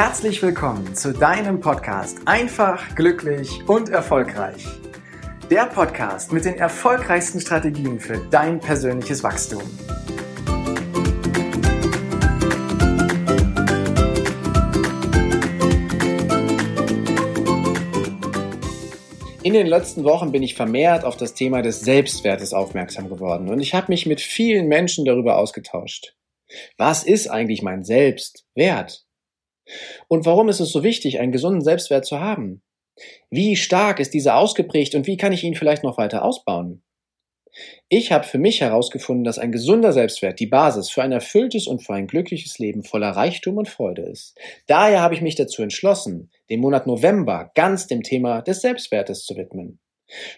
Herzlich willkommen zu deinem Podcast Einfach, glücklich und erfolgreich. Der Podcast mit den erfolgreichsten Strategien für dein persönliches Wachstum. In den letzten Wochen bin ich vermehrt auf das Thema des Selbstwertes aufmerksam geworden und ich habe mich mit vielen Menschen darüber ausgetauscht. Was ist eigentlich mein Selbstwert? Und warum ist es so wichtig, einen gesunden Selbstwert zu haben? Wie stark ist dieser ausgeprägt und wie kann ich ihn vielleicht noch weiter ausbauen? Ich habe für mich herausgefunden, dass ein gesunder Selbstwert die Basis für ein erfülltes und für ein glückliches Leben voller Reichtum und Freude ist. Daher habe ich mich dazu entschlossen, den Monat November ganz dem Thema des Selbstwertes zu widmen.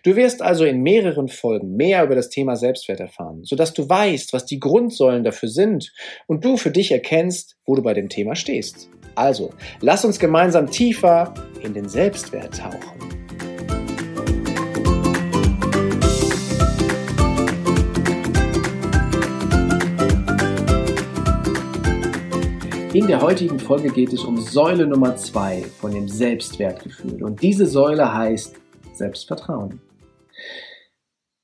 Du wirst also in mehreren Folgen mehr über das Thema Selbstwert erfahren, sodass du weißt, was die Grundsäulen dafür sind und du für dich erkennst, wo du bei dem Thema stehst. Also, lass uns gemeinsam tiefer in den Selbstwert tauchen. In der heutigen Folge geht es um Säule Nummer zwei von dem Selbstwertgefühl. Und diese Säule heißt Selbstvertrauen.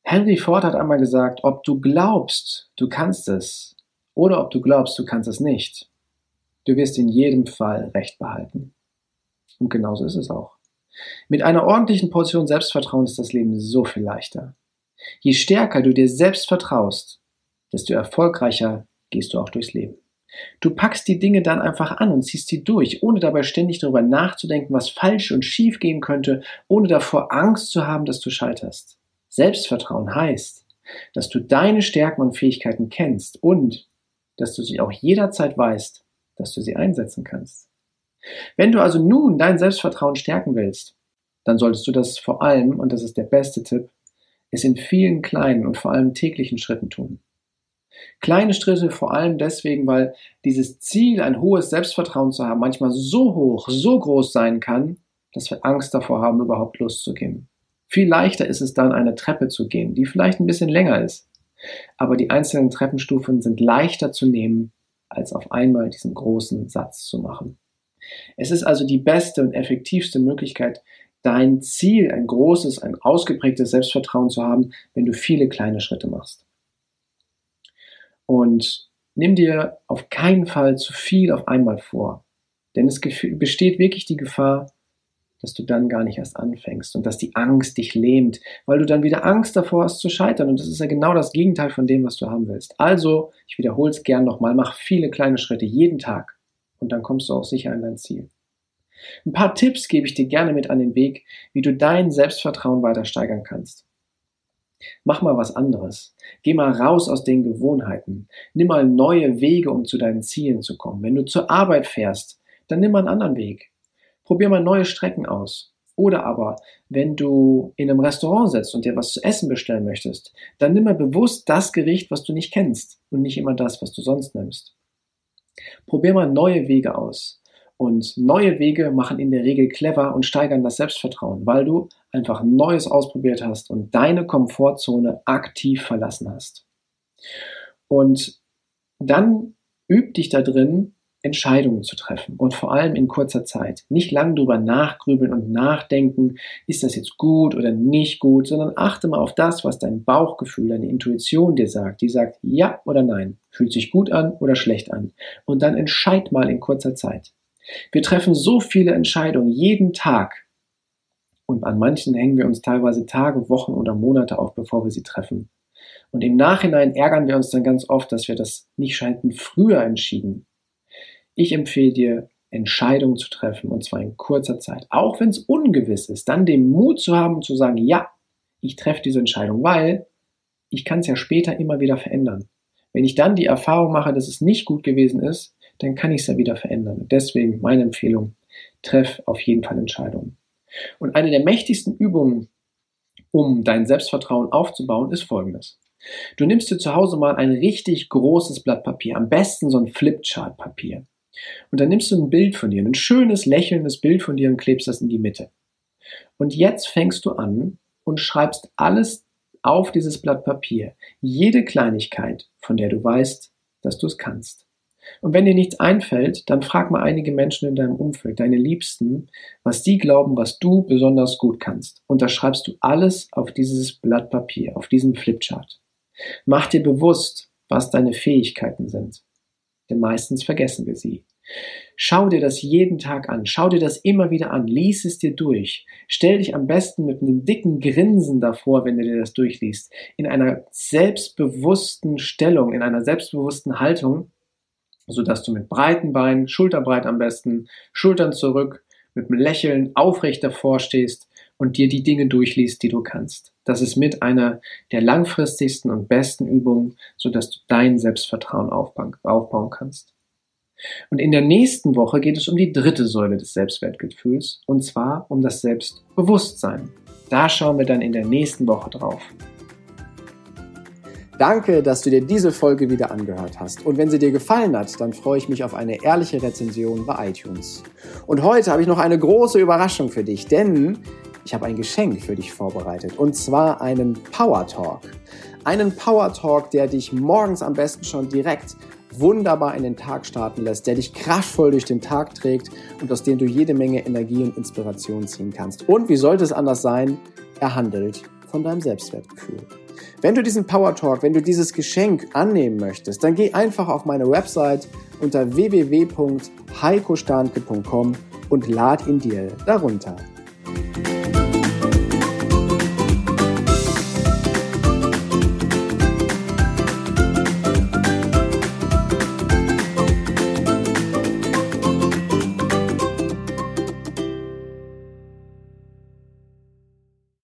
Henry Ford hat einmal gesagt, ob du glaubst, du kannst es, oder ob du glaubst, du kannst es nicht, du wirst in jedem Fall Recht behalten. Und genauso ist es auch. Mit einer ordentlichen Portion Selbstvertrauen ist das Leben so viel leichter. Je stärker du dir selbst vertraust, desto erfolgreicher gehst du auch durchs Leben. Du packst die Dinge dann einfach an und ziehst sie durch, ohne dabei ständig darüber nachzudenken, was falsch und schief gehen könnte, ohne davor Angst zu haben, dass du scheiterst. Selbstvertrauen heißt, dass du deine Stärken und Fähigkeiten kennst und dass du sie auch jederzeit weißt, dass du sie einsetzen kannst. Wenn du also nun dein Selbstvertrauen stärken willst, dann solltest du das vor allem, und das ist der beste Tipp, es in vielen kleinen und vor allem täglichen Schritten tun. Kleine Schritte vor allem deswegen, weil dieses Ziel, ein hohes Selbstvertrauen zu haben, manchmal so hoch, so groß sein kann, dass wir Angst davor haben, überhaupt loszugehen. Viel leichter ist es dann, eine Treppe zu gehen, die vielleicht ein bisschen länger ist. Aber die einzelnen Treppenstufen sind leichter zu nehmen, als auf einmal diesen großen Satz zu machen. Es ist also die beste und effektivste Möglichkeit, dein Ziel, ein großes, ein ausgeprägtes Selbstvertrauen zu haben, wenn du viele kleine Schritte machst. Und nimm dir auf keinen Fall zu viel auf einmal vor. Denn es besteht wirklich die Gefahr, dass du dann gar nicht erst anfängst und dass die Angst dich lähmt, weil du dann wieder Angst davor hast zu scheitern. Und das ist ja genau das Gegenteil von dem, was du haben willst. Also, ich wiederhole es gern nochmal, mach viele kleine Schritte jeden Tag und dann kommst du auch sicher an dein Ziel. Ein paar Tipps gebe ich dir gerne mit an den Weg, wie du dein Selbstvertrauen weiter steigern kannst. Mach mal was anderes. Geh mal raus aus den Gewohnheiten. Nimm mal neue Wege, um zu deinen Zielen zu kommen. Wenn du zur Arbeit fährst, dann nimm mal einen anderen Weg. Probier mal neue Strecken aus. Oder aber, wenn du in einem Restaurant sitzt und dir was zu essen bestellen möchtest, dann nimm mal bewusst das Gericht, was du nicht kennst und nicht immer das, was du sonst nimmst. Probier mal neue Wege aus. Und neue Wege machen in der Regel clever und steigern das Selbstvertrauen, weil du einfach Neues ausprobiert hast und deine Komfortzone aktiv verlassen hast. Und dann üb dich da drin, Entscheidungen zu treffen und vor allem in kurzer Zeit. Nicht lang drüber nachgrübeln und nachdenken, ist das jetzt gut oder nicht gut, sondern achte mal auf das, was dein Bauchgefühl, deine Intuition dir sagt. Die sagt ja oder nein, fühlt sich gut an oder schlecht an. Und dann entscheid mal in kurzer Zeit. Wir treffen so viele Entscheidungen jeden Tag. Und an manchen hängen wir uns teilweise Tage, Wochen oder Monate auf, bevor wir sie treffen. Und im Nachhinein ärgern wir uns dann ganz oft, dass wir das nicht scheinten früher entschieden. Ich empfehle dir, Entscheidungen zu treffen, und zwar in kurzer Zeit. Auch wenn es ungewiss ist, dann den Mut zu haben, zu sagen, ja, ich treffe diese Entscheidung, weil ich kann es ja später immer wieder verändern. Wenn ich dann die Erfahrung mache, dass es nicht gut gewesen ist, dann kann ich es ja wieder verändern. deswegen meine Empfehlung, treff auf jeden Fall Entscheidungen. Und eine der mächtigsten Übungen, um dein Selbstvertrauen aufzubauen, ist folgendes. Du nimmst dir zu Hause mal ein richtig großes Blatt Papier, am besten so ein Flipchart-Papier. Und dann nimmst du ein Bild von dir, ein schönes, lächelndes Bild von dir und klebst das in die Mitte. Und jetzt fängst du an und schreibst alles auf dieses Blatt Papier. Jede Kleinigkeit, von der du weißt, dass du es kannst. Und wenn dir nichts einfällt, dann frag mal einige Menschen in deinem Umfeld, deine Liebsten, was die glauben, was du besonders gut kannst. Und da schreibst du alles auf dieses Blatt Papier, auf diesen Flipchart. Mach dir bewusst, was deine Fähigkeiten sind. Denn meistens vergessen wir sie. Schau dir das jeden Tag an, schau dir das immer wieder an, lies es dir durch. Stell dich am besten mit einem dicken Grinsen davor, wenn du dir das durchliest, in einer selbstbewussten Stellung, in einer selbstbewussten Haltung, sodass du mit breiten Beinen, schulterbreit am besten, Schultern zurück, mit einem Lächeln aufrecht davor stehst und dir die Dinge durchliest, die du kannst. Das ist mit einer der langfristigsten und besten Übungen, sodass du dein Selbstvertrauen aufbauen kannst. Und in der nächsten Woche geht es um die dritte Säule des Selbstwertgefühls, und zwar um das Selbstbewusstsein. Da schauen wir dann in der nächsten Woche drauf. Danke, dass du dir diese Folge wieder angehört hast. Und wenn sie dir gefallen hat, dann freue ich mich auf eine ehrliche Rezension bei iTunes. Und heute habe ich noch eine große Überraschung für dich, denn ich habe ein Geschenk für dich vorbereitet. Und zwar einen Power Talk. Einen Power Talk, der dich morgens am besten schon direkt wunderbar in den Tag starten lässt, der dich kraftvoll durch den Tag trägt und aus dem du jede Menge Energie und Inspiration ziehen kannst. Und wie sollte es anders sein? Er handelt von deinem Selbstwertgefühl. Wenn du diesen Power Talk, wenn du dieses Geschenk annehmen möchtest, dann geh einfach auf meine Website unter www.heikostanke.com und lad ihn dir darunter.